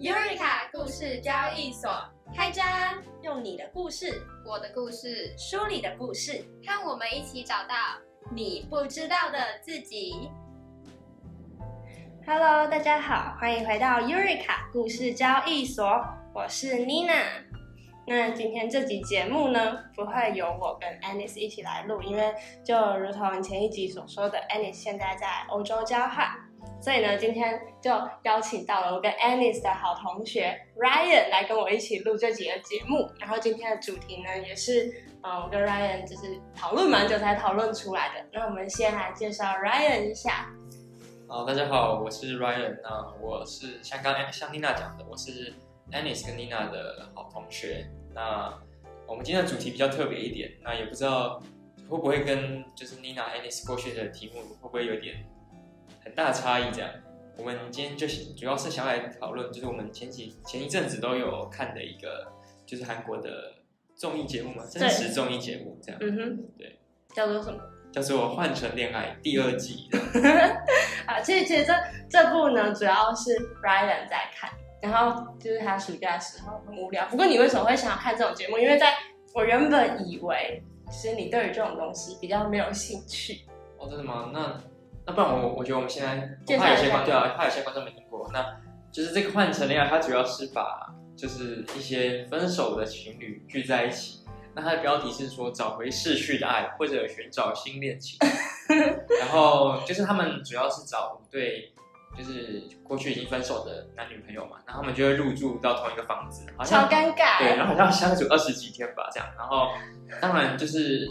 Eureka 故事交易所开张，用你的故事，我的故事，书里的故事，和我们一起找到你不知道的自己。Hello，大家好，欢迎回到 Eureka 故事交易所，我是 Nina。那今天这集节目呢，不会由我跟 Anis 一起来录，因为就如同前一集所说的，Anis 现在在欧洲交换。所以呢，今天就邀请到了我跟 Anis 的好同学 Ryan 来跟我一起录这几个节目。然后今天的主题呢，也是呃，我跟 Ryan 就是讨论蛮久才讨论出来的。那我们先来介绍 Ryan 一下。好，大家好，我是 Ryan。那我是像刚像 Nina 讲的，我是 Anis 跟 Nina 的好同学。那我们今天的主题比较特别一点，那也不知道会不会跟就是 Nina、Anis 过去的题目会不会有点。很大的差异，这样，我们今天就是主要是想来讨论，就是我们前几前一阵子都有看的一个，就是韩国的综艺节目嘛，真实综艺节目这样。嗯哼，对，叫做什么？叫做《换成恋爱》第二季。啊，其实其实这这部呢，主要是 Ryan 在看，然后就是他暑假的时候很无聊。不过你为什么会想要看这种节目？因为在我原本以为，其实你对于这种东西比较没有兴趣。哦，真的吗？那。那不然我我觉得我们现在怕有些观对啊，怕有些观众没听过。那就是这个换乘恋爱，它主要是把就是一些分手的情侣聚在一起。那它的标题是说找回逝去的爱，或者寻找新恋情。然后就是他们主要是找五对，就是过去已经分手的男女朋友嘛，然后他们就会入住到同一个房子，好像超尴尬。对，然后好像相处二十几天吧，这样。然后当然就是。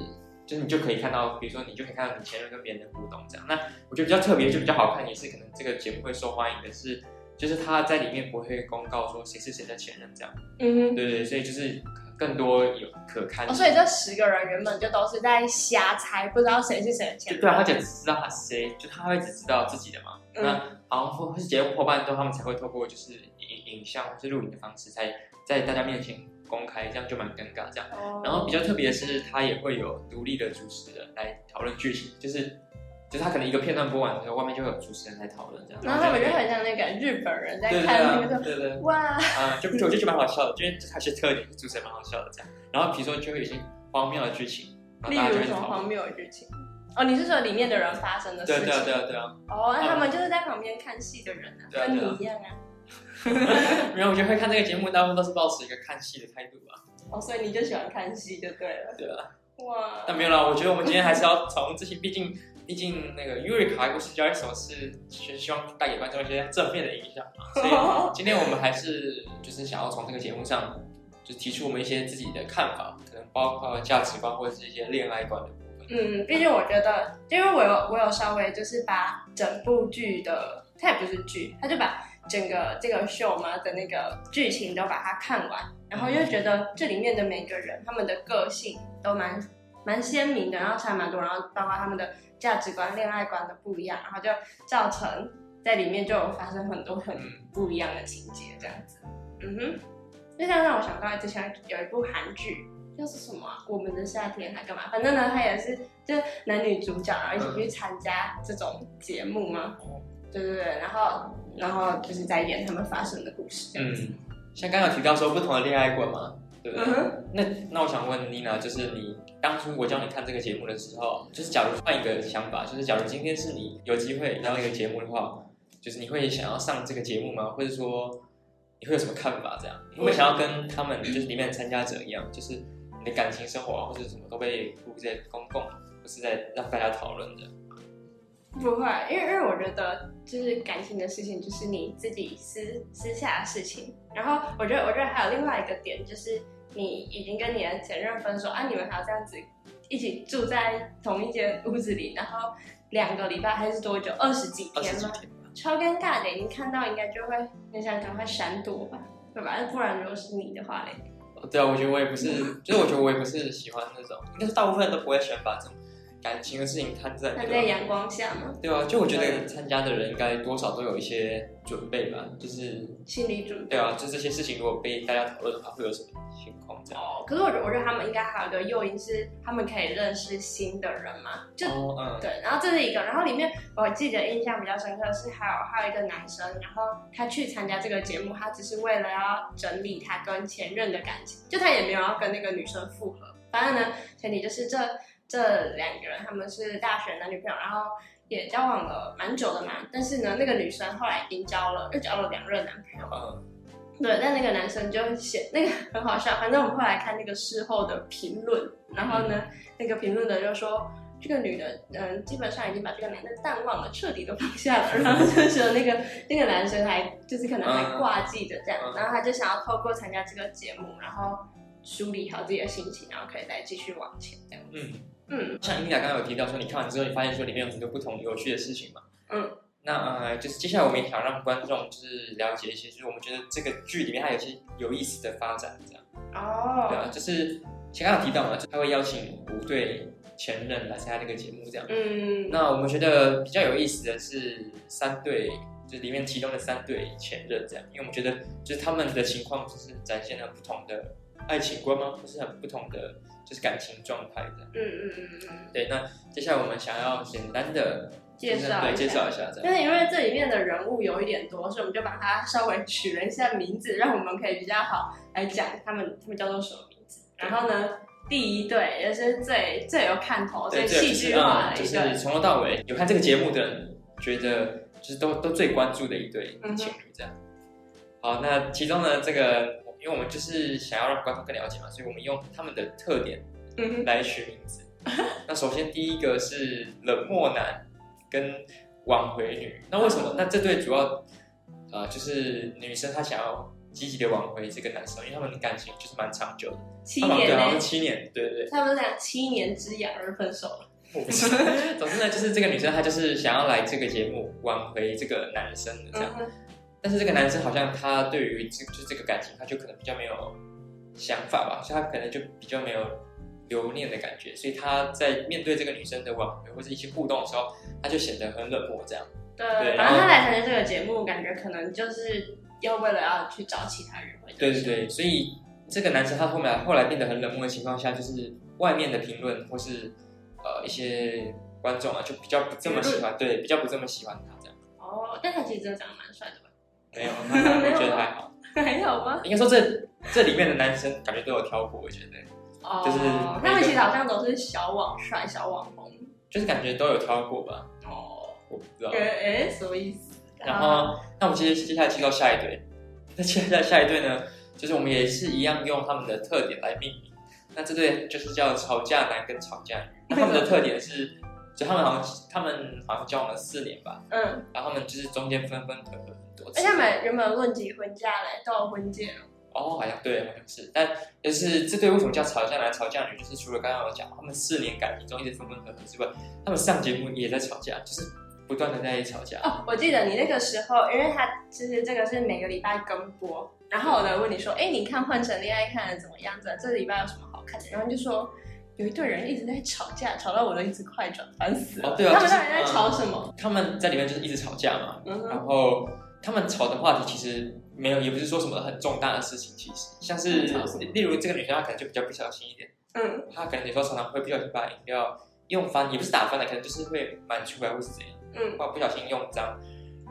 就是你就可以看到，比如说你就可以看到你前任跟别人的互动这样。那我觉得比较特别，就比较好看，也是可能这个节目会受欢迎的是，就是他在里面不会公告说谁是谁的前任这样。嗯哼，对对，所以就是更多有可看。哦，所以这十个人原本就都是在瞎猜，不知道谁是谁的前任。对啊，他只知道他谁，就他会只知道自己的嘛。那好像或是节目后半段，他们才会透过就是影影像或是录影的方式，才在大家面前。公开这样就蛮尴尬，这样。然后比较特别的是，他也会有独立的主持人来讨论剧情，就是，就是他可能一个片段播完之后，外面就会有主持人来讨论这样。然后他们就很像那个日本人在看那个，对对哇，啊，就我觉得就蛮好笑的，因为这才是特点，主持人蛮好笑的这样。然后比如说就会有一些荒谬的剧情，例如什么荒谬的剧情？哦，你是说里面的人发生的事情？对对对对啊。哦，那他们就是在旁边看戏的人啊，跟你一样啊。没有，我觉得会看这个节目，大部分都是保持一个看戏的态度吧。哦，所以你就喜欢看戏就对了。对啊。哇。但没有啦，我觉得我们今天还是要从这些，毕竟毕竟那个 Eureka 故事交易所是是希望带给观众一些正面的影响嘛，所以 今天我们还是就是想要从这个节目上，就提出我们一些自己的看法，可能包括价值观或者是一些恋爱观的部分。嗯，毕竟我觉得，因为我有我有稍微就是把整部剧的，它也不是剧，它就把。整个这个秀嘛的那个剧情都把它看完，然后又觉得这里面的每个人他们的个性都蛮蛮鲜明的，然后差蛮多，然后包括他们的价值观、恋爱观的不一样，然后就造成在里面就有发生很多很不一样的情节这样子。嗯哼，就像让我想到之前有一部韩剧，叫是什么《我们的夏天》还干嘛？反正呢，他也是就男女主角然后一起去参加这种节目嘛。对对对，然后然后就是在演他们发生的故事。嗯，像刚刚提到说不同的恋爱观嘛，对不对？那那我想问妮娜，就是你当初我叫你看这个节目的时候，就是假如换一个想法，就是假如今天是你有机会当一个节目的话，就是你会想要上这个节目吗？或者说你会有什么看法？这样你会想要跟他们就是里面参加者一样，就是你的感情生活啊，或者什么都被铺在公共，不是在让大家讨论的？不会，因为因为我觉得就是感情的事情，就是你自己私私下的事情。然后我觉得，我觉得还有另外一个点，就是你已经跟你的前任分手啊，你们还要这样子一起住在同一间屋子里，然后两个礼拜还是多久？二十几天吗？超尴尬的，你看到应该就会很想赶快闪躲吧，对吧？不然如果是你的话嘞？对啊，我觉得我也不是，就是我觉得我也不是喜欢那种，应该是大部分人都不会喜欢把这种。感情的事情摊在那个摊在阳光下嘛，对啊，就我觉得参加的人应该多少都有一些准备吧，就是心理准备。对啊，就这些事情如果被大家讨论的话，会有什么情况这样？哦，可是我觉得，我觉得他们应该还有一个诱因是，他们可以认识新的人嘛，就哦，嗯，对，然后这是一个，然后里面我记得印象比较深刻的是还有还有一个男生，然后他去参加这个节目，他只是为了要整理他跟前任的感情，就他也没有要跟那个女生复合，反正呢，前提就是这这两个人他们是大学男女朋友，然后也交往了蛮久的嘛，但是呢，那个女生后来已经交了又交了两任男朋友，嗯，对，但那个男生就写那个很好笑，反正我们后来看那个事后的评论，然后呢，那个评论的就说这个女的，嗯，基本上已经把这个男的淡忘了，彻底都放下了，然后就说那个那个男生还就是可能还挂记着这样，嗯。然后他就想要透过参加这个节目，然后梳理好自己的心情，然后可以再继续往前这样。嗯，嗯像伊妮娜刚刚有提到说，你看完之后，你发现说里面有很多不同有趣的事情嘛。嗯。那呃，就是接下来我们也想让观众就是了解一些，就是我们觉得这个剧里面它有一些有意思的发展，这样。对哦，啊，就是前刚刚有提到嘛，就他会邀请五对前任来参加这个节目，这样。嗯，那我们觉得比较有意思的是三对，就是里面其中的三对前任这样，因为我们觉得就是他们的情况就是展现了不同的爱情观吗，或是很不同的就是感情状态这样。嗯嗯嗯嗯，对，那接下来我们想要简单的介绍对介一下。绍一下这样。但是因为这里面的人物有一点多，所以我们就把它稍微取了一下名字，让我们可以比较好来讲他们他们叫做什么名字。然后呢，第一对也是最最有看头、最戏剧化的一对，是从头到尾有看这个节目的人，觉得就是都都最关注的一对情侣这样。好，那其中呢，这个因为我们就是想要让观众更了解嘛，所以我们用他们的特点嗯，来取名字。那首先第一个是冷漠男跟挽回女，那为什么？那这对主要呃就是女生她想要积极的挽回这个男生，因为他们的感情就是蛮长久的，七他们对，好像是，七年，对对对。他们俩七年之痒而分手了。我不知道，总之呢，就是这个女生她就是想要来这个节目挽回这个男生的这样，嗯，但是这个男生好像他对于这就这个感情，他就可能比较没有想法吧，所以他可能就比较没有留念的感觉，所以他在面对这个女生的挽回或者一些互动的时候，他就显得很冷漠这样。对，对反正他来参加这个节目，感觉可能就是要为了要去找其他人回对对对，所以这个男生他后面后来变得很冷漠的情况下，就是外面的评论或是呃一些观众啊，就比较不这么喜欢，对，比较不这么喜欢他这样。哦，但他其实真的长得蛮帅的吧？没有，我觉得还好。还好吗？应该说这这里面的男生感觉都有挑过，我觉得哦，就是他们其实好像都是小网帅、小网红。就是感觉都有挑过吧，哦，我不知道哎。哎，什么意思？然后，那我们接接下来介绍下一对，那接下来下一对呢，就是我们也是一样用他们的特点来命名。那这对就是叫吵架男跟吵架女，那他们的特点是，就他们好像他们好像交往了四年吧，嗯，然后他们就是中间分分合合很多次。而且他们原本论及婚嫁嘞，都有婚戒了。哦，好像对，好像是，但就是这对为什么叫吵架男、吵架女？就是除了刚刚我讲他们四年感情中一直分分合合之外，他们上节目也在吵架，就是不断的在吵架。哦，我记得你那个时候，因为他其实这个是每个礼拜更播，然后我来问你说，哎，你看《换成恋爱》看的怎么样子？这礼拜有什么好看的？然后就说有一对人一直在吵架，吵到我都一直快转，烦死了。哦对啊他们就是到底在吵什么？他们在里面就是一直吵架嘛，嗯，然后他们吵的话题其实没有，也不是说什么很重大的事情，其实像是吵例如这个女生她可能就比较不小心一点，嗯，她可能有时候常常会不小心把饮料用翻，也不是打翻了，可能就是会满出来或是怎样，嗯，或不小心用脏，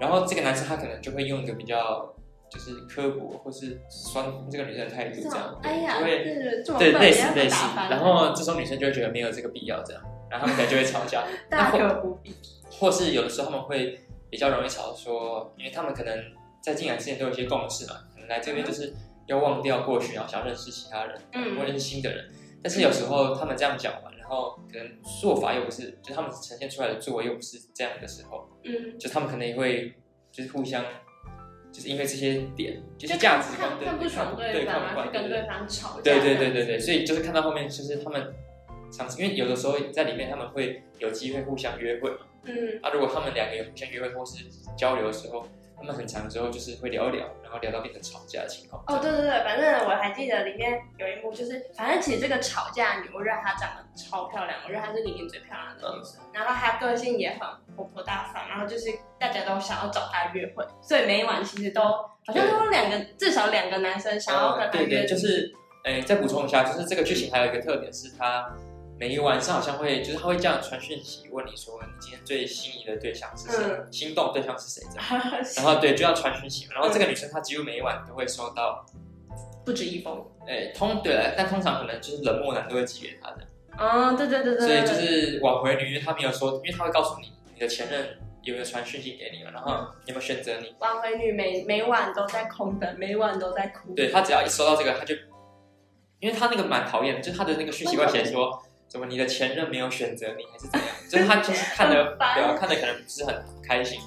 然后这个男生他可能就会用一个比较就是刻薄或是酸这个女生的态度这这样种，，哎呀，就会对类似类似然后这时候女生就会觉得没有这个必要这样，然后他们可能就会吵架，大可不必。或是有的时候他们会比较容易吵说，因为他们可能在进来之前都有一些共识嘛，可能来这边就是要忘掉过去，然后想认识其他人，嗯或认识新的人。但是有时候他们这样讲完，然后可能做法又不是，就他们呈现出来的作为又不是这样的时候，嗯，就他们可能也会就是互相，就是因为这些点，就是价值观对看看不爽对方啊，对看不惯就跟对方吵架。对对对对对，所以就是看到后面，就是他们因为有的时候在里面他们会有机会互相约会嘛。嗯，啊，如果他们两个有互相约会或是交流的时候，他们很长之后就是会聊一聊，然后聊到变成吵架的情况。哦，对对对，反正我还记得里面有一幕，就是反正其实这个吵架的女，我觉得她长得超漂亮，我觉得她是里面最漂亮的女生。然后她个性也很活泼大方，然后就是大家都想要找她约会，所以每一晚其实都好像都有两个，至少两个男生想要跟她约。对对，就是，哎，再补充一下，就是这个剧情还有一个特点是它。每一个晚上好像会，就是他会这样传讯息问你说，你今天最心仪的对象是谁，嗯心动对象是谁这样。然后对，就要传讯息嘛。然后这个女生她几乎每一晚都会收到，不止一封。诶，通对了，但通常可能就是冷漠男都会寄给她的。哦，对对对对。所以就是挽回女，因为她没有说，因为她会告诉你你的前任有没有传讯息给你了，然后有没有选择你。挽回女每每晚都在空等，每晚都在哭。对她只要一收到这个，她就，因为她那个蛮讨厌的，就是她的那个讯息 会写说。什么？你的前任没有选择你，还是怎样？就是他就是看的，对啊，看的可能不是很开心。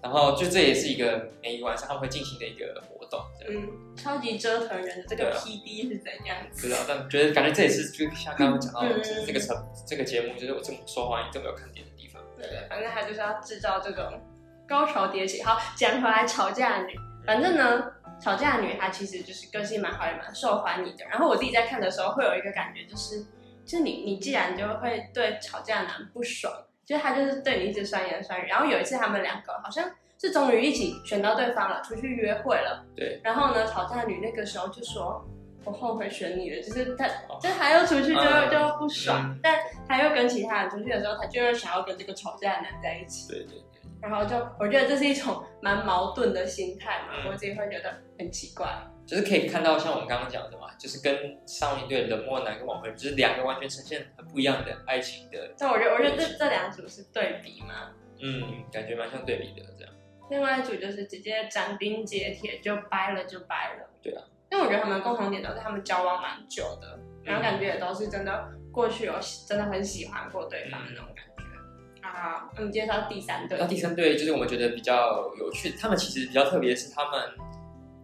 然后就这也是一个每一个晚上他们会进行的一个活动。嗯，超级折腾人的这个 PD 是怎样子？不知道，但觉得感觉这也是就像刚刚讲到，就是这个成这个节目就是我这么受欢迎、这么有看点的地方。对对，反正他就是要制造这种高潮迭起。好，讲回来吵架女，反正呢，吵架女她其实就是个性蛮好，也蛮受欢迎的。然后我自己在看的时候会有一个感觉，就是。就是你，你既然就会对吵架男不爽，就是他就是对你一直酸言酸语。然后有一次他们两个好像是终于一起选到对方了，出去约会了。对。然后呢，吵架女那个时候就说：“我后悔选你了。”就是他，就他又出去就、嗯、就不爽，嗯、但他又跟其他人出去的时候，他就是想要跟这个吵架的男在一起。对对对。然后就我觉得这是一种蛮矛盾的心态嘛，嗯、我自己会觉得很奇怪。就是可以看到，像我们刚刚讲的嘛，就是跟上一对冷漠男跟挽回，就是两个完全呈现很不一样的爱情的。但我觉得，我觉得这这两组是对比嘛。嗯，感觉蛮像对比的这样。另外一组就是直接斩钉截铁就掰了就掰了。对啊。因为我觉得他们共同点都是他们交往蛮久的，然后感觉也都是真的过去有真的很喜欢过对方的那种感觉。啊，我们介绍第三对。那第三对就是我们觉得比较有趣，他们其实比较特别的是他们。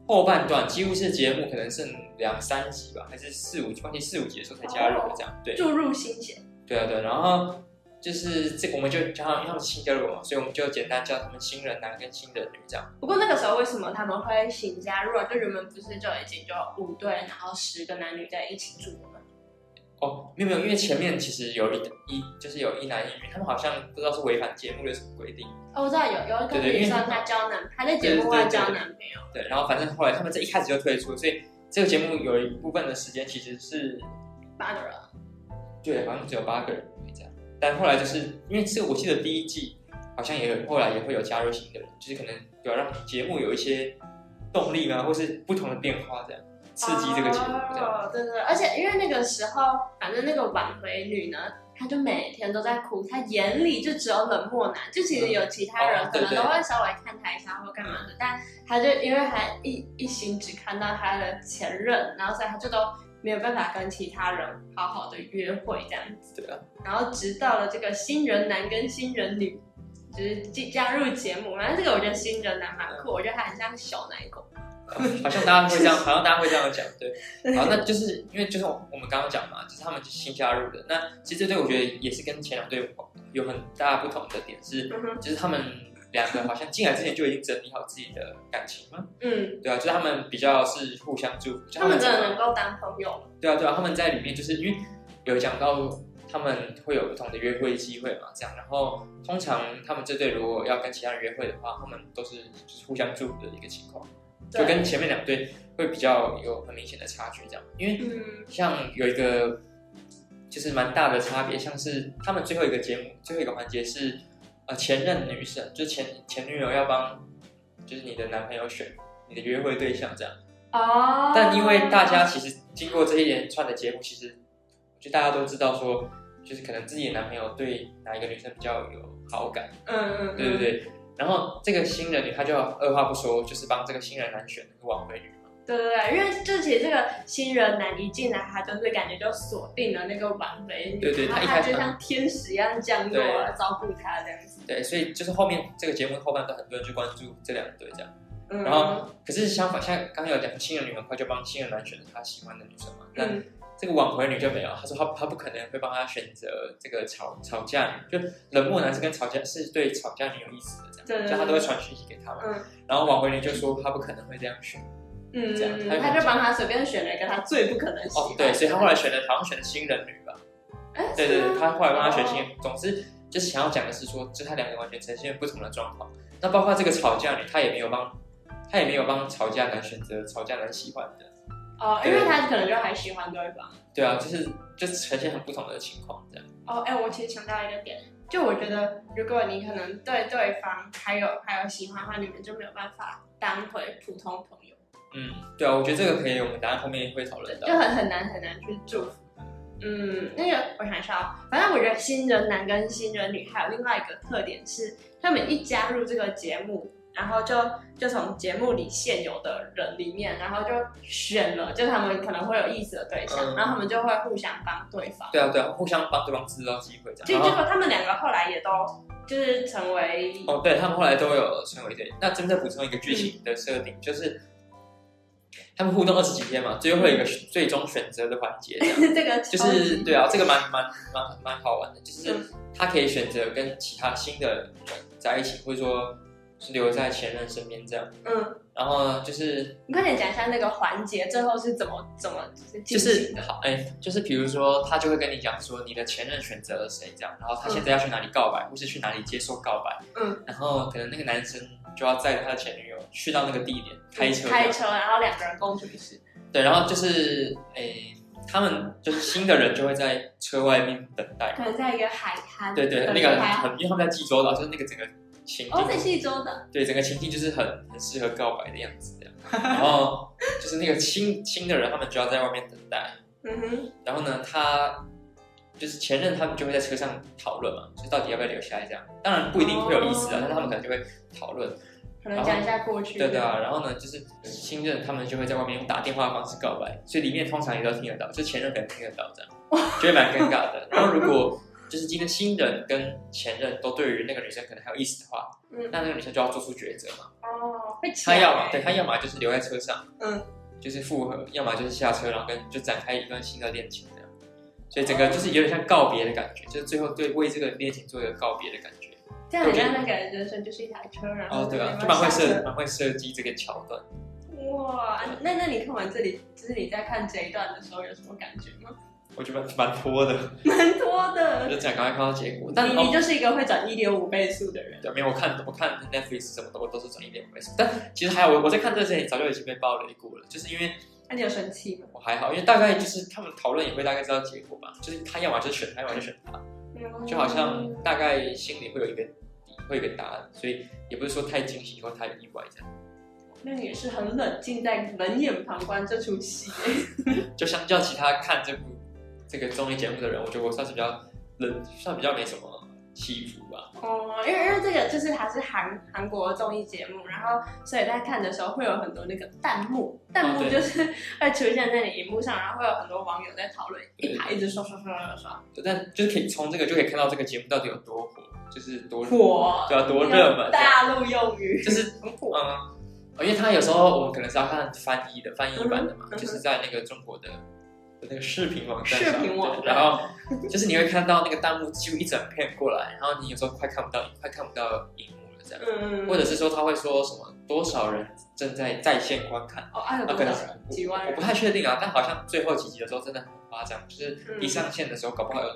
后半段几乎是节目可能剩两三集吧，还是四五，关系四五集的时候才加入的这样，对，注入新鲜。对啊对，然后就是这个我们就叫他们，因为他们是新加入嘛，所以我们就简单叫他们新人男跟新人女这样。不过那个时候为什么他们会新加入啊？就原本不是就已经就五对，然后十个男女在一起住了吗？哦，没有没有，因为前面其实有一一就是有一男一女，他们好像不知道是违反节目的什么规定。哦，我知道有有一个女生她交男，她在节目外交男朋友。对，然后反正后来他们这一开始就退出，所以这个节目有一部分的时间其实是八个人。对，好像只有八个人这样。但后来就是因为这个，我记得第一季好像也有后来也会有加入新的人，就是可能有让节目有一些动力啊，或是不同的变化这样。刺激这个节目，哦，对对，而且因为那个时候，反正那个挽回女呢，她就每天都在哭，她眼里就只有冷漠男，就其实有其他人可能都会稍微看她一下或干嘛的，但她就因为还一一心只看到她的前任，然后所以她就都没有办法跟其他人好好的约会这样子。对啊。然后直到了这个新人男跟新人女，就是加入节目，反正这个我觉得新人男蛮酷，我觉得他很像小奶狗。好像大家会这样，好像大家会这样讲，对。好，那就是因为就是我们刚刚讲嘛，就是他们新加入的。那其实这对我觉得也是跟前两队有很大不同的点是，就是他们两个好像进来之前就已经整理好自己的感情嘛。嗯，对啊，就是他们比较是互相祝福。他们真的能够当朋友。对啊，对啊，他们在里面就是因为有讲到他们会有不同的约会机会嘛，这样。然后通常他们这队如果要跟其他人约会的话，他们都是就是互相祝福的一个情况。就跟前面两队会比较有很明显的差距，这样，因为像有一个就是蛮大的差别，像是他们最后一个节目最后一个环节是呃前任女生，就前前女友要帮就是你的男朋友选你的约会对象这样。哦，但因为大家其实经过这一连串的节目，其实就大家都知道说，就是可能自己的男朋友对哪一个女生比较有好感，嗯嗯，对对对。然后这个新人女，她就二话不说，就是帮这个新人男选那个挽回女嘛。对对对，因为就其实这个新人男一进来，他就是感觉就锁定了那个挽回女，对对，他一开始就像天使一样降落了，照顾他这样子。对，所以就是后面这个节目后半段，很多人去关注这两对这样。嗯、然后，可是相反，像刚刚有讲，新人女很快就帮新人男选了他喜欢的女生嘛。那、嗯、这个挽回女就没有，她说她她不可能会帮他选择这个吵吵架女，就冷漠男是跟吵架是对吵架女有意思的对对对就他都会传讯息给他嘛。嗯然后挽回女就说他不可能会这样选。嗯，这样他就帮他随便选了一个他最不可能喜欢。，哦对，所以他后来选了好像选了新人女吧。哎，对对对，他后来帮他选新。总之就是想要讲的是说，就他两个完全呈现不同的状况。那包括这个吵架女，他也没有帮，他也没有帮吵架男选择吵架男喜欢的。哦，因为他可能就还喜欢对方。对啊，就是就是呈现很不同的情况这样。哦，哎，我其实想到一个点，就我觉得，如果你可能对对方还有还有喜欢的话，你们就没有办法当回普通朋友，嗯，对啊，我觉得这个可以，我们等下后面会讨论到就。很很难很难去祝福。嗯，那个我想一下哦，反正我觉得新人男跟新人女还有另外一个特点是，他们一加入这个节目，然后就就从节目里现有的人里面，然后就选了，就他们可能会有意思的对象，嗯然后他们就会互相帮对方。对啊，对啊，互相帮对方制造机会这样。然后结果他们两个后来也都就是成为哦，对他们后来都有成为一对。那真的补充一个剧情的设定，就是他们互动二十几天嘛，最后会有一个最终选择的环节，这个就是对啊，这个蛮蛮蛮蛮好玩的，就是嗯他可以选择跟其他新的人在一起，或者说是留在前任身边这样。嗯，然后，就是你快点讲一下那个环节最后是怎么怎么就是就。是好哎，就是比如说他就会跟你讲说你的前任选择了谁这样，然后他现在要去哪里告白，或是去哪里接受告白，嗯，然后可能那个男生就要载他的前女友去到那个地点开车开车，然后两个人共处一室。对，然后就是哎，他们就是新的人就会在车外面等待。可能在一个海滩，对对，那个他很，因为他们在济州岛，就是那个整个情哦，在境，西周的，对整个情境就是很很适合告白的样子这样。然后就是那个亲亲的人，他们就要在外面等待。嗯哼，然后呢，他就是前任，他们就会在车上讨论嘛，就到底要不要留下来这样。当然不一定会有意思啊，哦但是他们可能就会讨论。可能讲一下过去。对对啊，然后呢，就是新任他们就会在外面用打电话的方式告白，所以里面通常也都听得到，就前任可能听得到这样，就会蛮尴尬的。然后如果就是今天新人跟前任都对于那个女生可能还有意思的话，嗯，那那个女生就要做出抉择嘛。哦，会她抢要么欸对她要么就是留在车上，嗯，就是复合；要么就是下车，然后跟就展开一段新的恋情这样。所以整个就是有点像告别的感觉，就是最后对为这个恋情做一个告别的感觉。这样很像那个人生就是一台车，然后哦，对啊，就就蛮会设蛮会设计这个桥段。哇，那那你看完这里，就是你在看这一段的时候有什么感觉吗？我觉得蛮蛮拖的，蛮多我的。就这样赶快看到结果。但哦你你就是一个会转一点五倍速的人。对，没有我看我看 Netflix 什么的，我都是转一点五倍速。但其实还有我我在看这之前早就已经被爆雷过了，就是因为那你有生气吗？我还好，因为大概就是他们讨论也会大概知道结果吧，就是他要么就选他，要么就选他，就好像大概心里会有一个底，会有一个答案，所以也不是说太惊喜或太意外这样。那你也是很冷静，在冷眼旁观这出戏。就相较其他看这部这个综艺节目的人，我觉得我算是比较冷，算比较没什么起伏吧。哦，因为因为这个就是它是韩韩国综艺节目，然后所以在看的时候会有很多那个弹幕，弹幕就是 会出现在你荧幕上，然后会有很多网友在讨论，一排一直刷刷刷刷刷，但就是可以从这个就可以看到这个节目到底有多火，就是多火，对啊，多热门，大陆用语就是很火。嗯，因为他有时候我们可能是要看翻译的翻译版的嘛，嗯就是在那个中国的的那个视频网站视上，频网站然后就是你会看到那个弹幕几乎一整片过来，然后你有时候快看不到，快看不到荧幕了这样，嗯，或者是说他会说什么多少人正在在线观看。哦，还有啊，可能多少人？几万人我不？太确定啊，但好像最后几集的时候真的很夸张，就是嗯一上线的时候，搞不好有，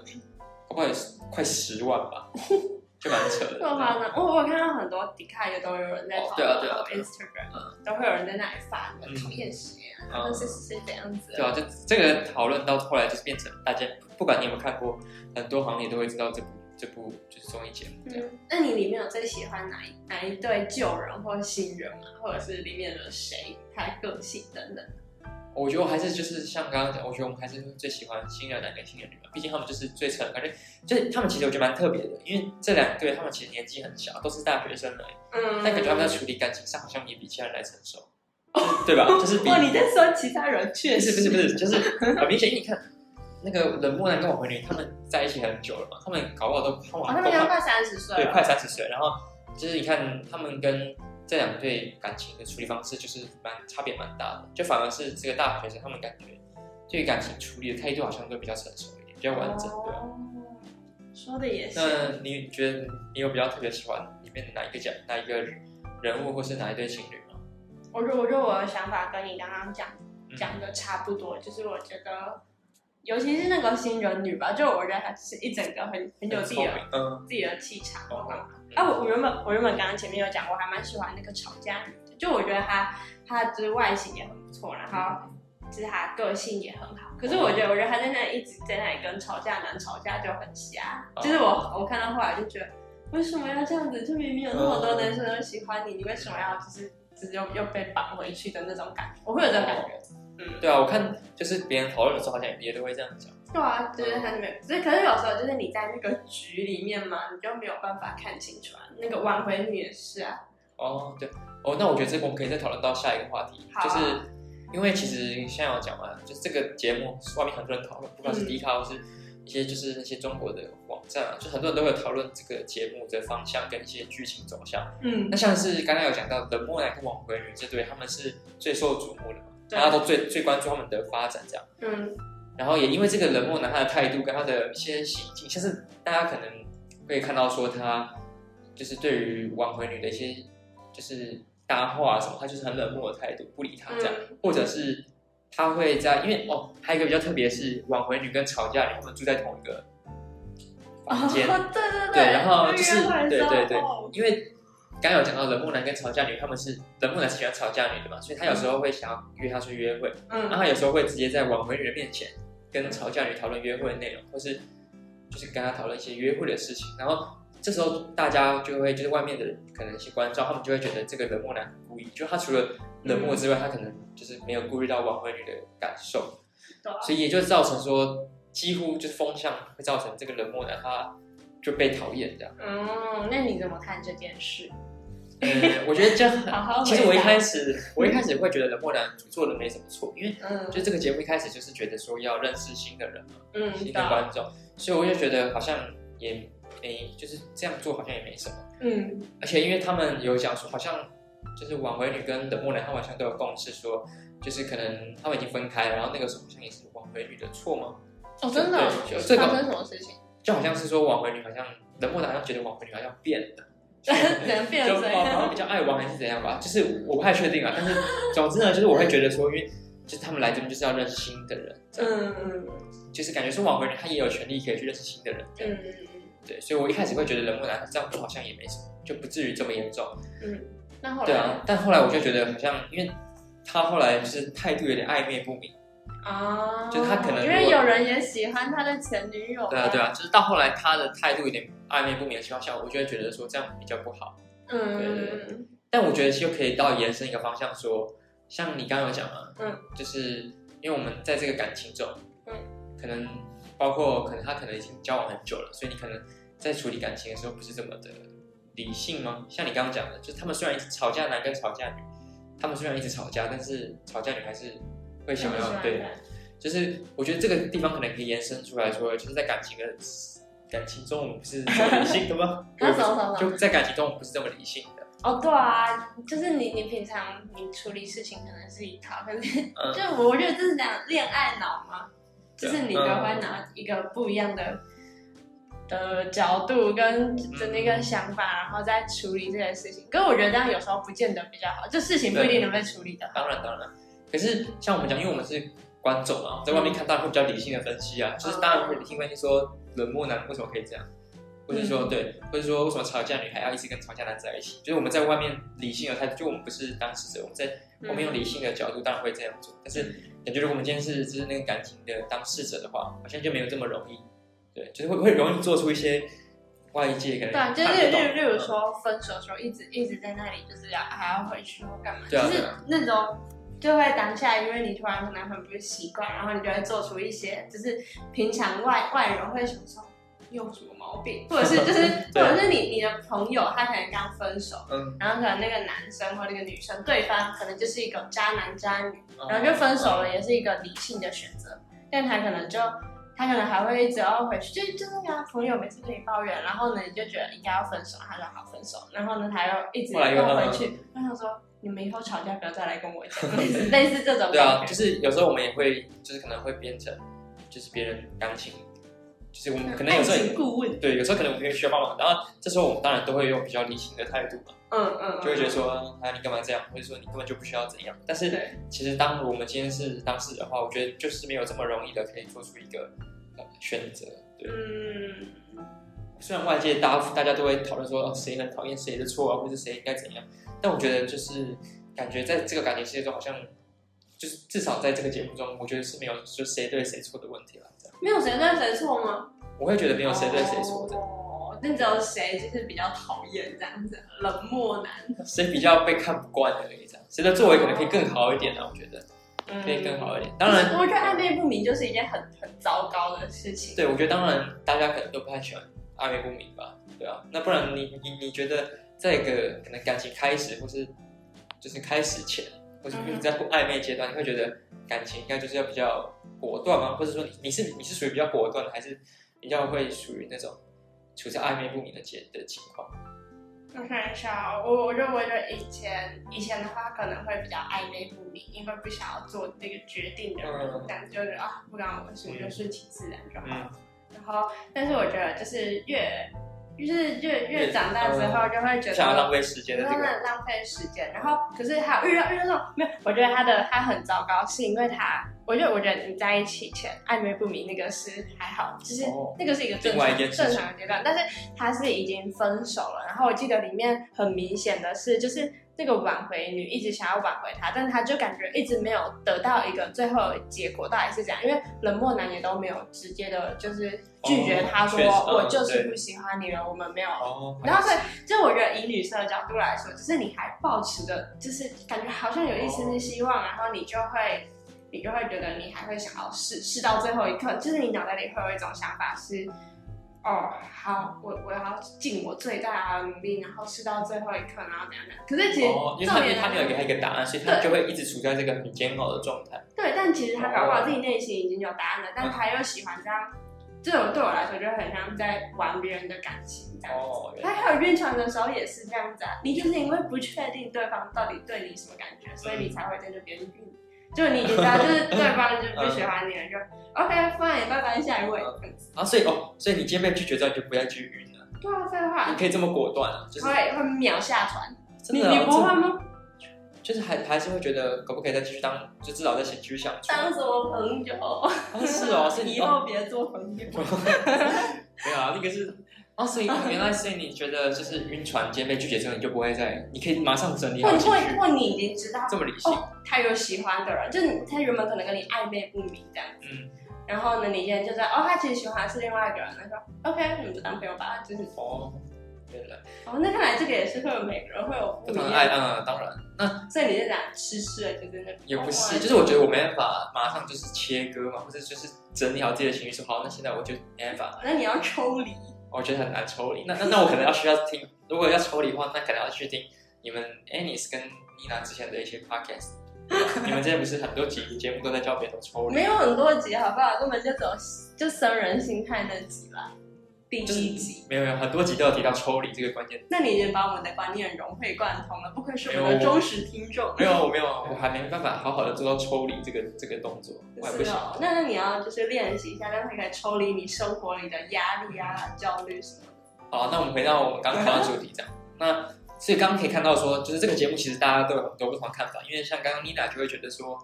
搞不好有快十万吧，就蛮扯的。这么夸张？我我看到很多迪卡也都有人在讨论，哦对啊对啊 Instagram 都会有人在那里发讨厌谁啊，嗯然后是是是怎样子？对啊，就这个讨论到后来就是变成大家不管你有没有看过，很多行业都会知道这部这部就是综艺节目那你里面有最喜欢哪一哪一对旧人或新人吗？或者是里面的谁，他的个性等等？我觉得我还是就是像刚刚讲，我觉得我们还是最喜欢新人男跟新人女嘛，毕竟他们就是最成，感觉就是他们其实我觉得蛮特别的，因为这两对他们其实年纪很小，都是大学生而已，嗯但感觉他们在处理感情上好像也比其他人来成熟，对吧？就是比哇，你在说其他人，确不是实不是不是，就是很明显，你看那个冷漠男跟我回女，他们在一起很久了嘛，他们搞不好都他们哦，好像都他们刚快三十岁对，快三十岁，然后就是你看他们跟这两对感情的处理方式就是蛮差别蛮大的，就反而是这个大学生他们感觉对感情处理的态度好像都比较成熟一点，比较完整，对吧。哦说的也是。那你觉得你有比较特别喜欢里面的哪一个角、哪一个人物，或是哪一对情侣吗？我觉得，我觉得我的想法跟你刚刚讲嗯讲的差不多，就是我觉得，尤其是那个新人女吧，就我觉得她是一整个很很有自己的嗯，自己的气场嘛。啊，我我原本我原本刚刚前面有讲，我还蛮喜欢那个吵架女的，就我觉得她她就是外形也很不错，然后就是她个性也很好。可是我觉得，我觉得她在那里一直在那里跟吵架男吵架就很瞎。哦就是我我看到后来就觉得，为什么要这样子？就明明有那么多男生都喜欢你，你为什么要就是就是又又被绑回去的那种感觉？我会有这种感觉。嗯，对啊，我看就是别人讨论的时候，好像也都会这样讲。对啊，就是他那边，只是可是有时候就是你在那个局里面嘛，你就没有办法看清楚啊。那个挽回女也是啊，哦，对，哦，那我觉得这个我们可以再讨论到下一个话题，啊。就是因为其实现在有讲嘛，就是这个节目外面很多人讨论，不管是嗯。迪卡或是一些就是那些中国的网站啊，就很多人都会讨论这个节目的方向跟一些剧情走向。嗯。那像是刚刚有讲到冷漠男跟挽回女这对，他们是最受瞩目的嘛，大家都最最关注他们的发展这样。嗯然后也因为这个冷漠男他的态度跟他的一些行径，像是大家可能会看到说他就是对于挽回女的一些就是搭话啊什么，他就是很冷漠的态度，不理他这样，嗯。或者是他会在因为哦，还有一个比较特别是挽回女跟吵架女他们住在同一个房间，哦 对对对，然后就是对对对。哦，因为刚刚有讲到冷漠男跟吵架女，他们是冷漠男是喜欢吵架女的嘛，所以他有时候会想要约她去约会，嗯。然后有时候会直接在挽回女的面前跟吵架女讨论约会的内容，或是就是跟她讨论一些约会的事情。然后这时候大家就会就是外面的人可能一些观众，他们就会觉得这个冷漠男很故意，就他除了冷漠之外，他可能就是没有顾虑到挽回女的感受，所以也就造成说几乎就是风向会造成这个冷漠男他就被讨厌这样。嗯，那你怎么看这件事？嗯，我觉得这样很。好好其实我一开始，我一开始会觉得冷漠男做的没什么错，因为嗯就这个节目一开始就是觉得说要认识新的人嘛，嗯，新的观众，所以我就觉得好像也没就是这样做好像也没什么，嗯而且因为他们有讲说好像就是挽回女跟冷漠男他们好像都有共识说，就是可能他们已经分开了，然后那个时候好像也是挽回女的错吗？哦，真的对有这个发生什么事情？就好像是说挽回女好像冷漠男好像觉得挽回女好像变了。能变就好成这样像比较爱玩还是怎样吧，就是我不太确定啊。但是总之呢，就是我会觉得说，因为就是他们来这边就是要认识新的人，嗯嗯就是感觉说挽回人他也有权利可以去认识新的人，这样嗯对。所以我一开始会觉得冷漠男这样做好像也没什么，就不至于这么严重。嗯，那后来对啊，但后来我就觉得好像，因为他后来就是态度有点暧昧不明。啊，就是他可能因为有人也喜欢他的前女友，对啊，对啊，就是到后来他的态度有点暧昧不明的情况下，我就会觉得说这样比较不好。嗯对对嗯但我觉得就可以到延伸一个方向说，像你刚刚有讲嘛，嗯，就是因为我们在这个感情中，嗯，可能包括可能他可能已经交往很久了，所以你可能在处理感情的时候不是这么的理性吗？像你刚刚讲的，就是他们虽然一直吵架男跟吵架女，他们虽然一直吵架，但是吵架女还是会想要对，就是我觉得这个地方可能可以延伸出来说，就是在感情的感情中，我们不是这么理性的吗？那 什么什么就在感情中，我们不是这么理性的。哦，对啊，就是你你平常你处理事情可能是一套，可是嗯 就我觉得这是讲恋爱脑嘛，就是你都会拿一个不一样的的角度跟的那个想法，然后再处理这些事情。可是我觉得这样有时候不见得比较好，就事情不一定能被处理的好。当然，当然。可是像我们讲，因为我们是观众啊，在外面看当然会比较理性的分析啊，就是当然会理性分析说冷漠男为什么可以这样，或者说对，或者说为什么吵架女孩要一直跟吵架男在一起，就是我们在外面理性的态度，就我们不是当事者，我们在我们用理性的角度当然会这样做，但是感觉如果我们今天是就是那个感情的当事者的话，好像就没有这么容易，对，就是会会容易做出一些外界可能对啊，就是例如例如说分手的时候一直一直在那里，就是要还要回去或干嘛，就是那种就会当下，因为你突然可能很不习惯，然后你就会做出一些就是平常外外人会想说你有什么毛病，或者是就是或者是你你的朋友他可能刚分手，嗯，然后可能那个男生或那个女生对方可能就是一个渣男渣女，哦。然后就分手了，也是一个理性的选择，但他可能就他可能还会一直要回去，就就那个啊朋友每次跟你抱怨，然后呢你就觉得应该要分手，他说好分手，然后呢他又一直又要回去，我想说你们以后吵架不要再来跟我讲，类似这种对啊，就是有时候我们也会，就是可能会变成，就是别人钢琴，就是我们可能有时候顾问，对，有时候可能我们也需要帮忙，然后这时候我们当然都会用比较理性的态度嘛，嗯嗯，就会觉得说，啊，你干嘛这样，或者说你根本就不需要怎样。但是对，其实当我们今天是当事人的话，我觉得就是没有这么容易的可以做出一个呃选择。对，嗯，虽然外界大大家都会讨论说，哦，谁很讨厌谁的错啊，或者谁应该怎样，但我觉得就是感觉在这个感情世界中，好像就是至少在这个节目中，我觉得是没有就谁对谁错的问题了。没有谁对谁错吗？我会觉得没有谁对谁错的，哦，那只有谁就是比较讨厌这样子，冷漠男，谁比较被看不惯而已。这样，谁的作为可能可以更好一点啊？我觉得可以更好一点。当然，我觉得暧昧不明就是一件很很糟糕的事情。对，我觉得当然，大家可能都不太喜欢暧昧不明吧，对啊。那不然你你你觉得，在一个可能感情开始，或是就是开始前，或是你在暧昧阶段，你会觉得感情应该就是要比较果断吗？或者说你你是你是属于比较果断的，还是比较会属于那种处在暧昧不明的阶的情况？我看一下哦，我我认为就以前以前的话可能会比较暧昧不明，因为不想要做那个决定的人，嗯这样子就是啊不管我什么，就顺其自然就好了。嗯然后，但是我觉得就是越就是越越越长大之后，就会觉得不想要浪费时间不要的这个，浪浪费时间。然后，可是还有遇到遇到那种没有，我觉得他的他很糟糕，是因为他，我觉得我觉得你在一起前暧昧不明那个是还好，就是哦那个是一个正常正常的阶段，但是他是已经分手了。然后我记得里面很明显的是，就是那个挽回女一直想要挽回他，但是他就感觉一直没有得到一个最后的结果，到底是怎样？因为冷漠男也都没有直接的，就是拒绝他说、我就是不喜欢你了，我们没有哦，然后所以，就我觉得以女生的角度来说，就是你还抱持着，就是感觉好像有一丝丝希望，然后你就会，你就会觉得你还会想要试，试到最后一刻，就是你脑袋里会有一种想法是，哦，好，我我要尽我最大的努力，然后试到最后一刻，然后怎样怎样。可是其实哦，因为他重点他没有给他一个答案，所以他就会一直处在这个很煎熬的状态。对，但其实他搞不好自己内心已经有答案了，但他又喜欢这样，这种对我来说就很像在玩别人的感情这样子。哦，他来还有晕船的时候也是这样子啊，你就是因为不确定对方到底对你什么感觉，所以你才会在这边晕。就你知道，就是对方就不喜欢你了，就 OK fine，拜拜，下一位。啊，所以哦，所以你今天被拒绝之后，你就不再继续晕了，对啊，废话你，可以这么果断啊，就是会会秒下船。你真的啊你不会吗？就是还还是会觉得可不可以再继续当，就至少再继续相处。当什么朋友？啊是哦，是你 以后别做朋友。没有啊，那个是哦，所以原来所以你觉得就是晕船，今天被拒绝之后，你就不会再，你可以马上整理好情绪，或你已经知道这么理性，哦，他有喜欢的人，就是他原本可能跟你暧昧不明这样子，嗯，然后呢，你今天就在哦，他其实喜欢的是另外一个人，那说 OK，你们就当朋友吧，就是哦，对对哦，那看来这个也是会有每个人会有不同的爱，样，嗯，当然，那所以你是讲吃吃的就真的也不是，哦就是我觉得我没办法马上就是切割嘛，或者就是整理好自己的情绪，说好，那现在我就没办法，那你要抽离，我觉得很难抽离。那那那我可能要需要听，如果要抽离的话，那可能要去听你们 Anis 跟 Nina 之前的一些 podcast。你们之前不是很多集节目都在教别人抽离？没有很多集好不好？根本就走就生人心态那集啦，第一集。没有没有，很多集都有提到抽离这个关键。那你已经把我们的观念融会贯通了，不愧是我们的忠实听众。没有我没有，我 还没办法好好的做到抽离这个这个动作，我还不行。哦，那那你要就是练习一下，让它可以抽离你生活里的压力啊、焦虑什么的。好，那我们回到我们刚刚讨论主题这样。那所以刚刚可以看到说，就是这个节目其实大家都有很多不同的看法，因为像刚刚妮娜就会觉得说，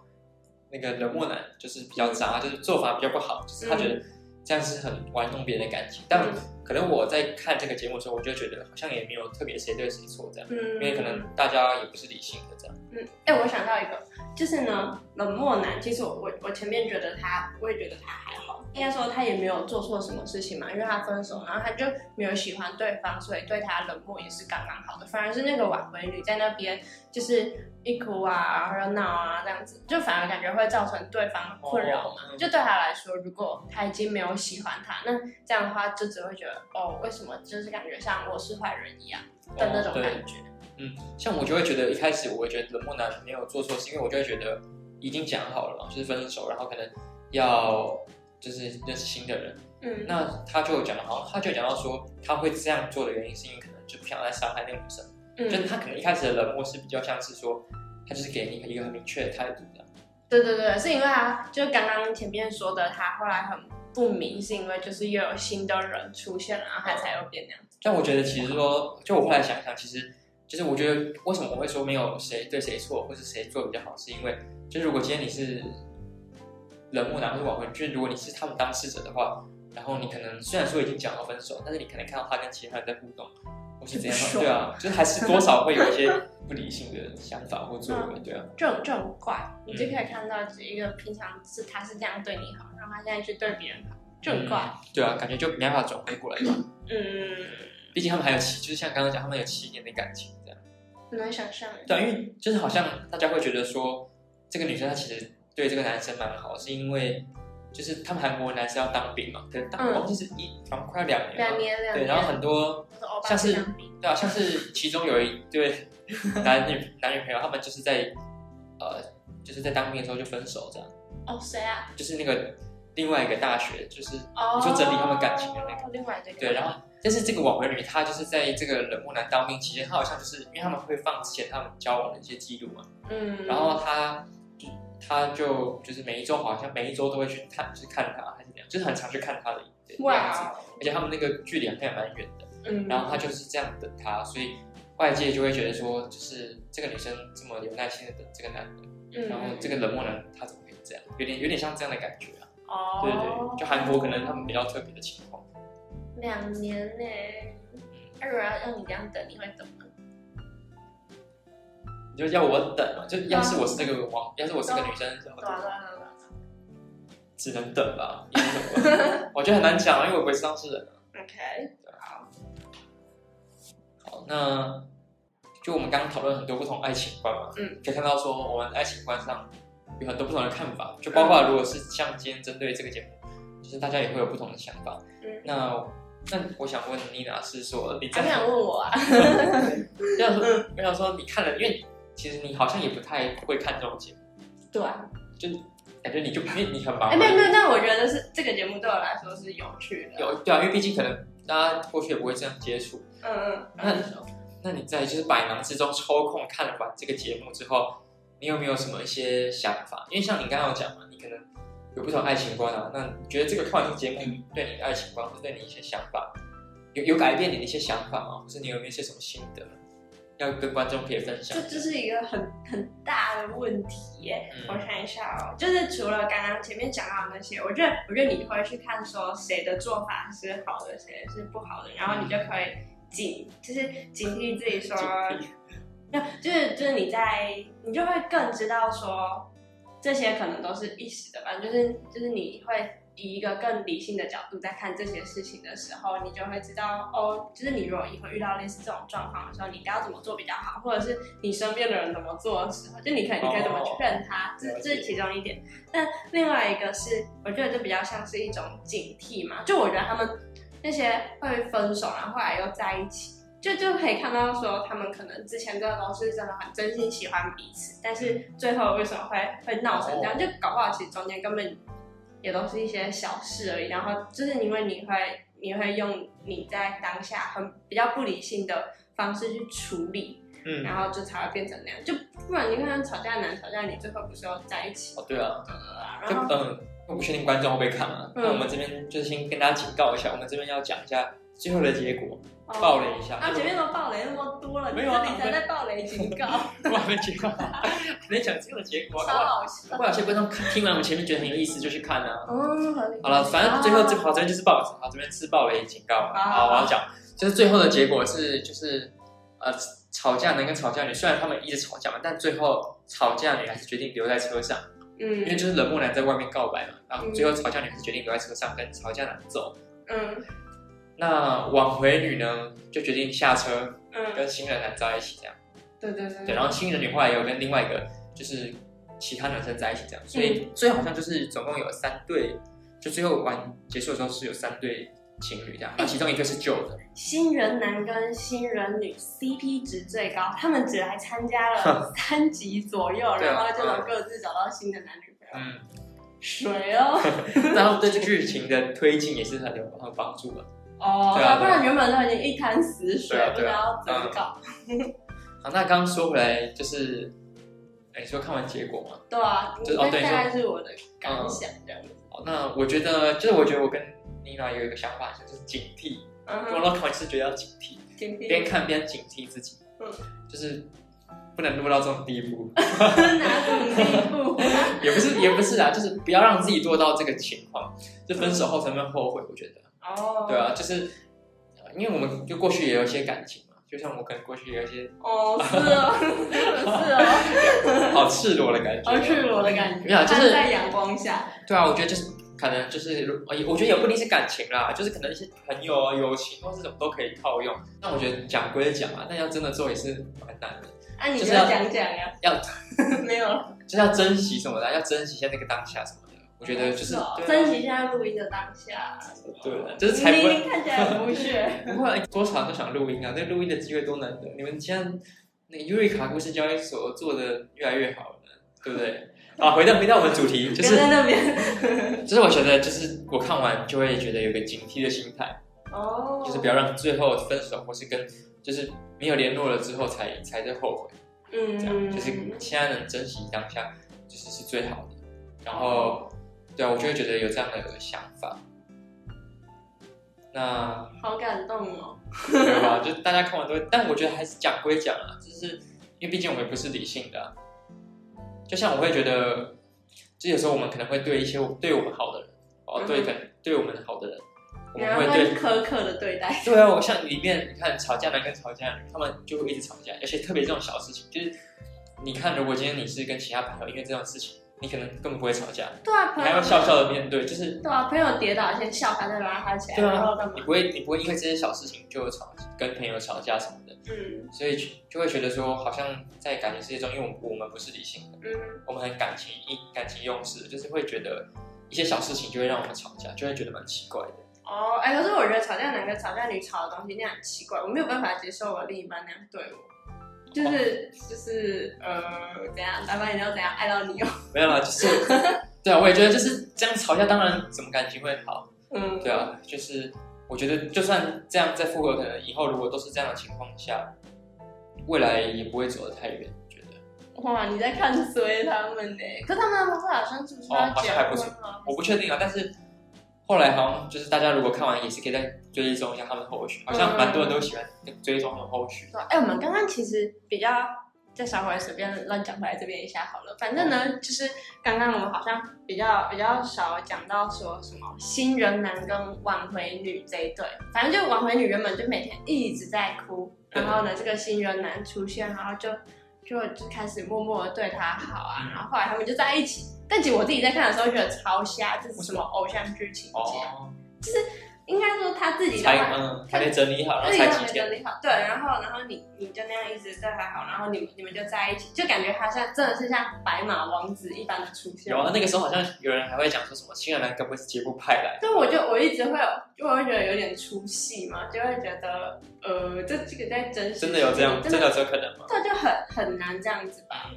那个冷漠男就是比较渣，就是做法比较不好，就是他觉得这样是很玩弄别人的感情。但可能我在看这个节目的时候，我就觉得好像也没有特别谁对谁错这样，嗯，因为可能大家也不是理性的这样。嗯，哎、我想到一个，就是呢，冷漠男，其实我我我前面觉得他，我也觉得他还好，应该说他也没有做错什么事情嘛，因为他分手，然后他就没有喜欢对方，所以对他冷漠也是刚刚好的，反而是那个挽回女在那边就是一哭啊，然后闹啊这样子，就反而感觉会造成对方困扰嘛。就对他来说，如果他已经没有喜欢他，那这样的话就只会觉得哦，为什么就是感觉像我是坏人一样的那种感觉。嗯，像我就会觉得一开始我会觉得冷漠男没有做错，是因为我就会觉得已经讲好了嘛，就是分手，然后可能要就是认识新的人。嗯，那他就讲到，好像他就讲到说他会这样做的原因是因为可能就不想再伤害那个女生，嗯就是他可能一开始的冷漠是比较像是说，他就是给你一个很明确的态度的。对对对，是因为他就刚刚前面说的，他后来很不明，是因为就是又有新的人出现了，然后他才又变那样子。但我觉得其实说，就我后来想想，其实就是我觉得为什么我会说没有谁对谁错，或是谁做比较好，是因为就是如果今天你是冷漠男或是挽回，就是如果你是他们当事者的话，然后你可能虽然说已经讲到分手，但是你可能看到他跟其他人在互动，或是怎样对啊，就是还是多少会有一些不理性的想法或作为，对啊，就很就很怪，你就可以看到一个平常是他是这样对你好，然后他现在去对别人好，就很怪。对啊，感觉就没办法转回过来吧。嗯，毕竟他们还有七，就是像刚刚讲，他们有七年的感情。很难想象。对啊，因为就是好像大家会觉得说，这个女生她其实对这个男生蛮好，是因为就是他们韩国男生要当兵嘛，可能当兵就是一好像快要两年了，两年两年，对，然后很多像是对啊，像是其中有一对男女男女朋友，他们就是在呃就是在当兵的时候就分手这样，哦谁啊？就是那个另外一个大学就是哦，你说整理他们感情的那个另外一个对，然后但是这个挽回女，她就是在这个冷漠男当兵期间，她好像就是因为他们会放之前他们交往的一些记录嘛，嗯，然后她就她就就是每一周好像每一周都会去看，就是看他还是怎样，就是很常去看他的样子，而且他们那个距离好像也蛮远的，嗯，然后她就是这样等他，所以外界就会觉得说，就是这个女生这么有耐心的等这个男的，嗯，然后这个冷漠男他怎么可以这样，有点有点像这样的感觉啊，哦，对对对，就韩国可能他们比较特别的情况。两年呢，那如果要让你这样等，你会怎么？你就要我等嘛，就要是我是那个王，要是我是个女生，怎么对啊对等？啊对啊。只能等吧，也是怎么？我觉得很难讲啊，因为我不是当事人，OK，好，那就我们刚刚讨论很多不同爱情观嘛，嗯，可以看到说我们爱情观上有很多不同的看法，就包括如果是像今天针对这个节目，就是大家也会有不同的想法。嗯，那那我想问妮娜是说你在还想问我啊？要说 我想说你看了，因为其实你好像也不太会看这种节目，对啊，就感觉你就因为你很忙哎，嘛没有没有，但我觉得是这个节目对我来说是有趣的。有对啊，因为毕竟可能大家过去也不会这样接触。嗯嗯，那那你在就是百忙之中抽空看了完这个节目之后，你有没有什么一些想法？因为像你刚刚有讲嘛，你可能有不同爱情观啊。那你觉得这个看完这个节目对你的爱情观，或者对你一些想法，有有改变你的一些想法吗？或是你有没有一些什么心得，要跟观众可以分享这？这是一个很很大的问题耶。嗯我想一下哦，就是除了刚刚前面讲到的那些，我觉得我觉得你会去看说谁的做法是好的，谁是不好的，然后你就可以警，就是警惕自己说，那就是就是你在你就会更知道说这些可能都是一时的吧，就是就是你会以一个更理性的角度在看这些事情的时候，你就会知道哦，就是你如果以后遇到类似这种状况的时候，你应该要怎么做比较好，或者是你身边的人怎么做的时候，就你可以你可以怎么劝他，这这是其中一点。但另外一个是，我觉得就比较像是一种警惕嘛，就我觉得他们那些会分手，然后后来又在一起。就就可以看到说，他们可能之前真的都是真的很真心喜欢彼此，但是最后为什么会会闹成这样？就搞不好其实中间根本也都是一些小事而已。然后就是因为你会你会用你在当下很比较不理性的方式去处理，嗯，然后就才会变成那样。就不然你看吵架男吵架，女最后不是要在一起哦对啊，了？就然后嗯，我不确定观众会不会看啊。嗯那我们这边就是先跟大家警告一下，我们这边要讲一下最后的结果，哦爆雷一下。啊，前面都爆雷那么多了，你没有啊你才在爆雷警告，我还没 结果，还没讲最后的结果。超好笑。不然有些观众看听完我们前面觉得很有意思，就去看啊。嗯。好了，反正最后这好这边就是爆，好这边是爆雷警告。好好，我要讲，就是最后的结果是就是呃吵架男跟吵架女，虽然他们一直吵架嘛，但最后吵架女还是决定留在车上，嗯因为嗯就是冷漠男在外面告白嘛，然后最后吵架女还是决定留在车上跟吵架男走。嗯那挽回女呢，就决定下车嗯，跟新人男在一起这样。对对对对，然后新人女后来也有跟另外一个就是其他男生在一起这样，所以最后好像就是总共有三对，就最后完结束的时候是有三对情侣这样，那其中一个是旧的，新人男跟新人女 CP 值最高，他们只来参加了三集左右，然后就能各自找到新的男女朋友，嗯，水哦。然后对剧情的推进也是很有很有帮助的。哦，对啊不然原本都已经一滩死水，不知道怎么搞。好，那刚刚说回来就是，哎你说看完结果嘛？对啊，就是哦对这大概是我的感想这样子。好，那我觉得就是我觉得我跟妮娜有一个想法，就是警惕。嗯我到看完是觉得要警惕，警惕边看边警惕自己，嗯就是不能落到这种地步，哪种地步？也不是也不是啊，就是不要让自己落到这个情况，就分手后才会后悔。我觉得，哦，对啊，就是呃因为我们就过去也有一些感情嘛，就像我可能过去也有一些哦，是哦，是哦，好赤裸的感觉，好赤裸的感觉，没有就是在阳光下，对啊，我觉得就是可能就是，呃我觉得也不一定是感情啦，就是可能一些朋友啊、友情或这种都可以套用。那我觉得讲归讲啊，但要真的做也是蛮难的，啊，你就要讲讲呀，要没有，就是要珍惜什么的，要珍惜一下那个当下什么觉得就是珍惜现在录音的当下，对，就是才不会看起来很不屑，不会多少人都想录音啊，那录音的机会多难得。你们现在那个尤瑞卡故事交易所做的越来越好了，对不对？啊，回到回到我们主题，就别是在那边，就是我觉得就是我看完就会觉得有个警惕的心态。哦，就是不要让最后分手，或是跟就是没有联络了之后才才在后悔，嗯，这样就是现在能珍惜当下，就是是最好的。然后，对啊，我就会觉得有这样的想法。那好感动哦，对吧？就大家看完都会，但我觉得还是讲归讲啊，就是因为毕竟我们不是理性的啊、就像我会觉得，就有时候我们可能会对一些对我们好的人，哦，对可能对我们好的人，我们会对苛刻的对待，对啊，我像里面你看吵架男跟吵架女，他们就会一直吵架，而且特别这种小事情，就是你看，如果今天你是跟其他朋友因为这种事情，你可能根本不会吵架，对啊，你朋友。还要笑笑的面对，就是对啊，朋友跌倒先笑他，再拉他起来，对啊然后干嘛？你？不会你不会因为这些小事情就吵跟朋友吵架什么的，嗯。所以就就会觉得说，好像在感情世界中，因为我们我们不是理性的，嗯，我们很感情一感情用事，就是会觉得一些小事情就会让我们吵架，就会觉得蛮奇怪的。哦，哎，可是我觉得吵架男跟吵架女吵的东西那样很奇怪，我没有办法接受我另一半那样对我，就是就是呃怎样，老板你要怎样爱到你哦，没有啦，就是 对啊，我也觉得就是这样吵架，当然怎么感情会好。嗯，对啊，就是我觉得就算这样再复合，可能以后如果都是这样的情况下，未来也不会走得太远。我觉得哇，你在看衰他们呢？可他们后来好像是不是哦要结好像还不错？我不确定啊，但是后来好像就是大家如果看完也是可以再追踪一下他们后续，好像蛮多人都喜欢追踪他们后续。对哎、我们刚刚其实比较再稍微随便乱讲回来这边一下好了。反正呢，就是刚刚我们好像比较比较少讲到说什么新人男跟挽回女这一对，反正就挽回女原本就每天一直在哭，然后呢，这个新人男出现，然后就就就开始默默的对他好啊，嗯然后后来他们就在一起。但其实我自己在看的时候觉得超瞎，就是什么偶像剧情节？哦，应该说他自己的才话嗯还没整理好，然后对，才他没整理好，对，然后然后你你就那样一直对他好，然后你们你们就在一起，就感觉他像真的是像白马王子一般的出现。有啊，那个时候好像有人还会讲说什么新人男该不会是节目派来的？对，我就我一直会有，就我会觉得有点出戏嘛，就会觉得呃，这这个在真实真的有这样，真的有这可能吗？这就很很难这样子吧。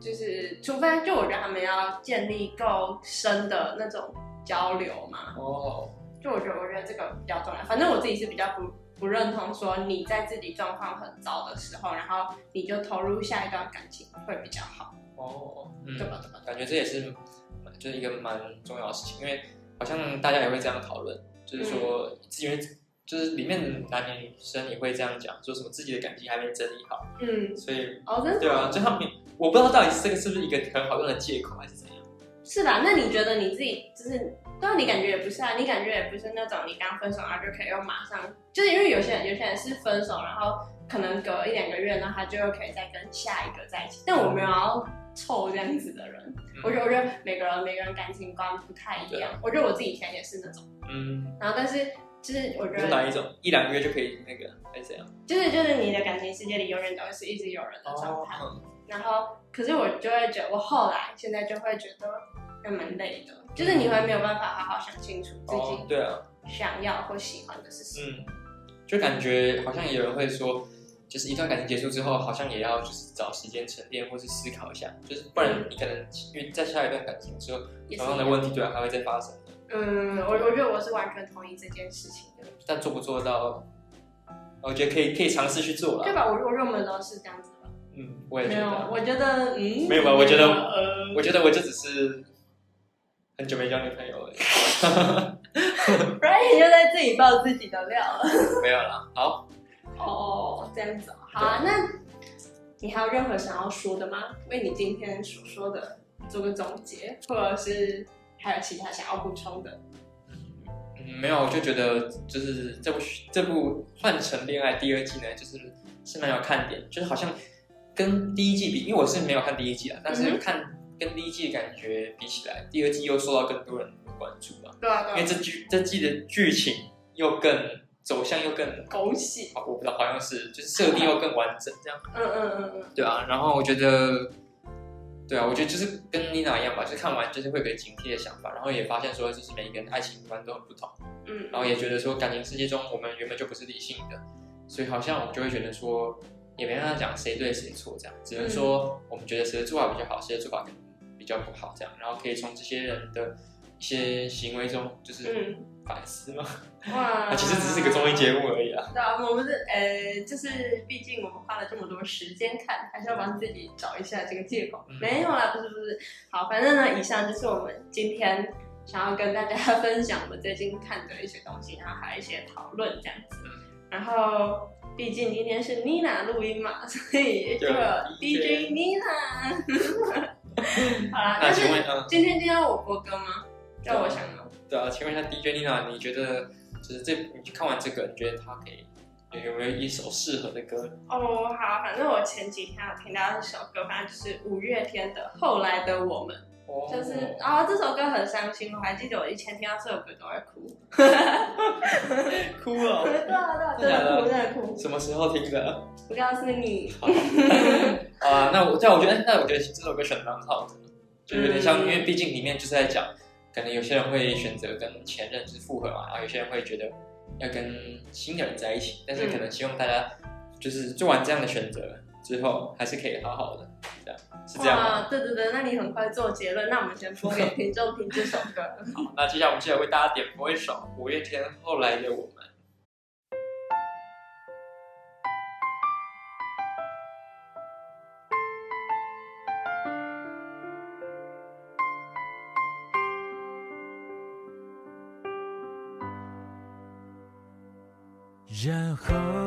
就是除非就我觉得他们要建立够深的那种交流嘛，哦，就我觉得，我觉得这个比较重要。反正我自己是比较不不认同说你在自己状况很糟的时候，然后你就投入下一段感情会比较好，哦，嗯对，吧？对吧？感觉这也是就是一个蛮重要的事情，因为好像大家也会这样讨论，就是说，因为就是里面男女女生也会这样讲，说什么自己的感情还没整理好，嗯，所以哦，真的对啊，就他们我不知道到底是这个是不是一个很好用的借口还是怎样。是吧？那你觉得你自己就是，对啊，你感觉也不是啊，你感觉也不是那种你刚分手然后就可以又马上，就是因为有些人有些人是分手，然后可能隔一两个月，然后他就又可以再跟下一个在一起。但我没有要凑这样子的人，我觉得我觉得每个人每个人感情观不太一样，我觉得我自己以前也是那种，嗯，然后但是就是我觉得是哪一种？一两个月就可以那个还是怎样？就是就是你的感情世界里永远都是一直有人的状态，嗯然后可是我就会觉得，我后来现在就会觉得还蛮累的，就是你会没有办法好好想清楚自哦己，对啊，想要或喜欢的是什么。嗯，就感觉好像有人会说，就是一段感情结束之后，好像也要就是找时间沉淀或是思考一下，就是不然你可能因为在下一段感情的时候，同样的问题对啊还会再发生，嗯，我我觉得我是完全同意这件事情的，但做不做到，我觉得可以可以尝试去做了。对吧？我我认为我们都是这样子的。嗯，我也没有，我觉得嗯，没有吧我觉得呃，我觉得我就只是很久没交女朋友了，Brian 又在自己爆自己的料了。没有啦。好，哦，这样子哦，好啊，那你还有任何想要说的吗？为你今天所说的做个总结，或者是还有其他想要补充的？嗯，没有，我就觉得就是这部这部《换成恋爱》第二季呢，就是是蛮有看点，就是好像跟第一季比，因为我是没有看第一季啊，但是嗯哼看跟第一季的感觉比起来，第二季又受到更多人的关注了，对啊，因为这剧这季的剧情又更走向又更，狗血，我不知道好像是就是设定又更完整这样。嗯嗯嗯嗯，对啊，然后我觉得，对啊，我觉得就是跟妮娜一样吧，就是看完就是会有个警惕的想法，然后也发现说，就是每一个人爱情观都很不同，嗯，然后也觉得说，感情世界中我们原本就不是理性的，所以好像我们就会觉得说，也没办法讲谁对谁错这样，只能说我们觉得谁的做法比较好，谁的做法可能比较不好这样，然后可以从这些人的一些行为中就是嗯反思嘛。哇那 其实只是一个综艺节目而已啊。对啊，我们是呃，就是毕竟我们花了这么多时间看，还是要帮自己找一下这个借口。嗯没有啦，不是不是。好，反正呢，以上就是我们今天想要跟大家分享我们最近看的一些东西，然后还有一些讨论这样子。嗯然后，毕竟今天是 Nina 录音嘛，所以就 DJ Nina。好啦，那但是请问，嗯，今天今天要我播歌吗？让我想哦。对啊，请问一下 DJ Nina，你觉得就是这你看完这个，你觉得他可以有有没有一首适合的歌？哦，好，反正我前几天有听到一首歌，反正就是五月天的《后来的我们》，哦就是，然后这首歌很伤心，我还记得我以前听到这首歌都会哭，哭了。对啊对啊，真的哭真的哭，什么时候听的？不告诉你，啊，那我这样我觉得，那我觉得这首歌选的蛮好的，就有点像，嗯因为毕竟里面就是在讲，可能有些人会选择跟前任就是复合嘛，然后有些人会觉得要跟新的人在一起，但是可能希望大家就是做完这样的选择之后，还是可以好好的，这样是这样吗？哇，对对对，那你很快做结论，那我们先播给听众听这首歌。好，那接下来我们接 下来为大家点播一首五月天后来的我们。后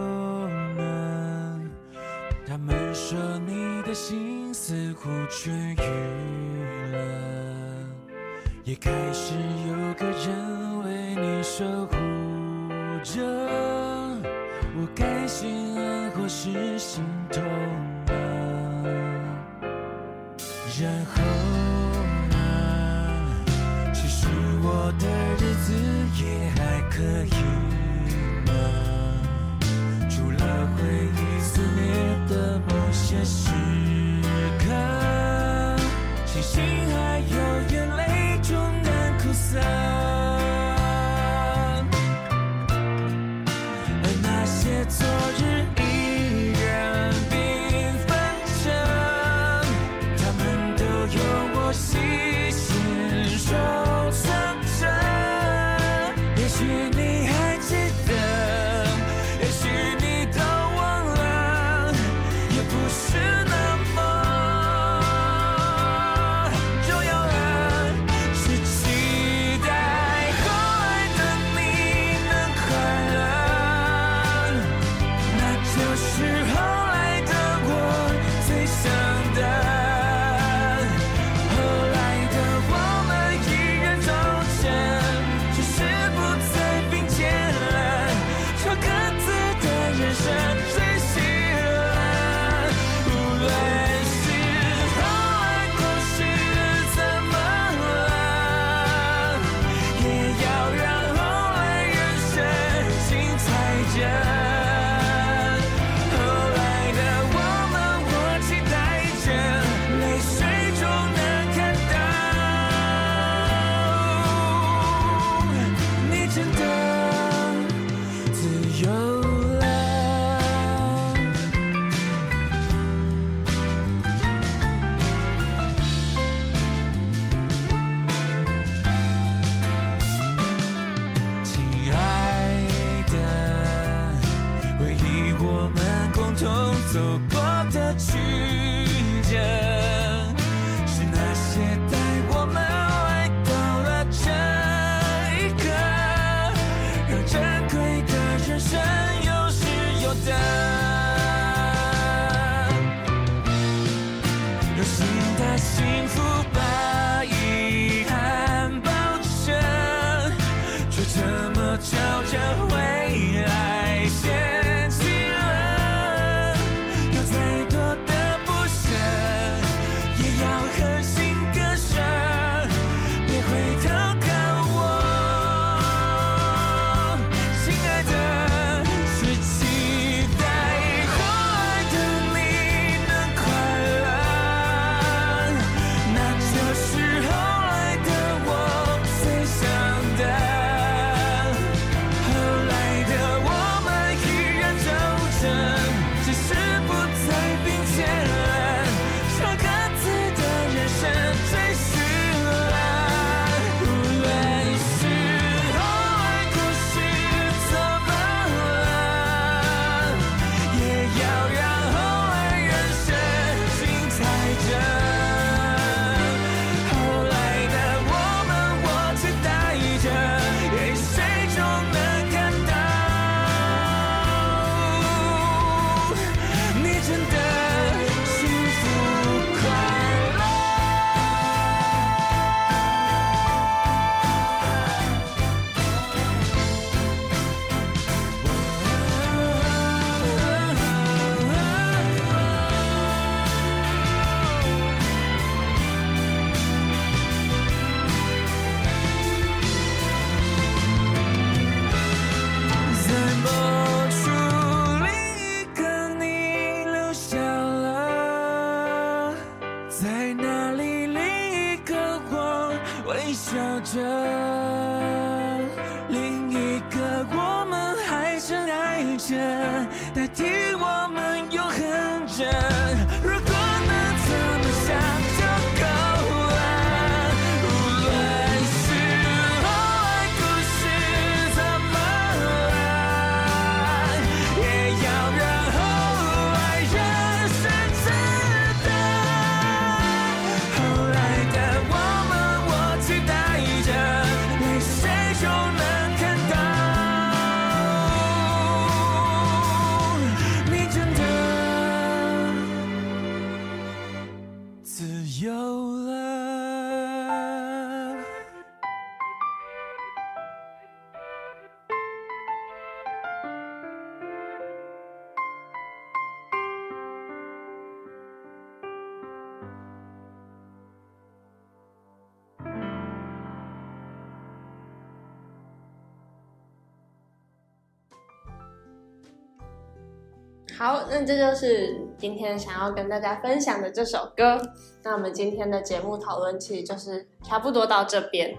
好，那这就是今天想要跟大家分享的这首歌。那我们今天的节目讨论其实就是差不多到这边。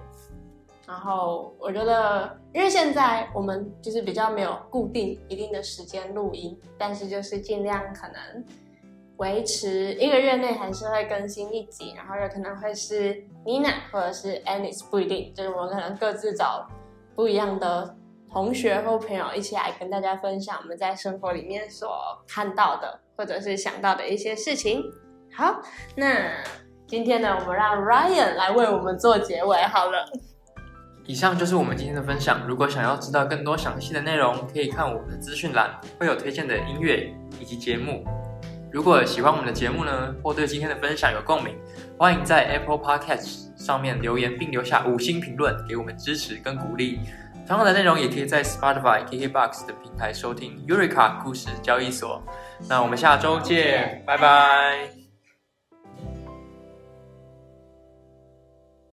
然后我觉得，因为现在我们就是比较没有固定一定的时间录音，但是就是尽量可能维持一个月内还是会更新一集，然后有可能会是 Nina 或者是 Anis，不一定，就是我们可能各自找不一样的同学或朋友一起来跟大家分享我们在生活里面所看到的或者是想到的一些事情。好，那今天呢，我们让 Ryan 来为我们做结尾好了。以上就是我们今天的分享。如果想要知道更多详细的内容，可以看我们的资讯栏，会有推荐的音乐以及节目。如果喜欢我们的节目呢，或对今天的分享有共鸣，欢迎在 Apple Podcast 上面留言并留下五星评论，给我们支持跟鼓励。同样的内容也可以在 Spotify、KKBox 的平台收听 Eureka 故事交易所。那我们下周见，拜拜。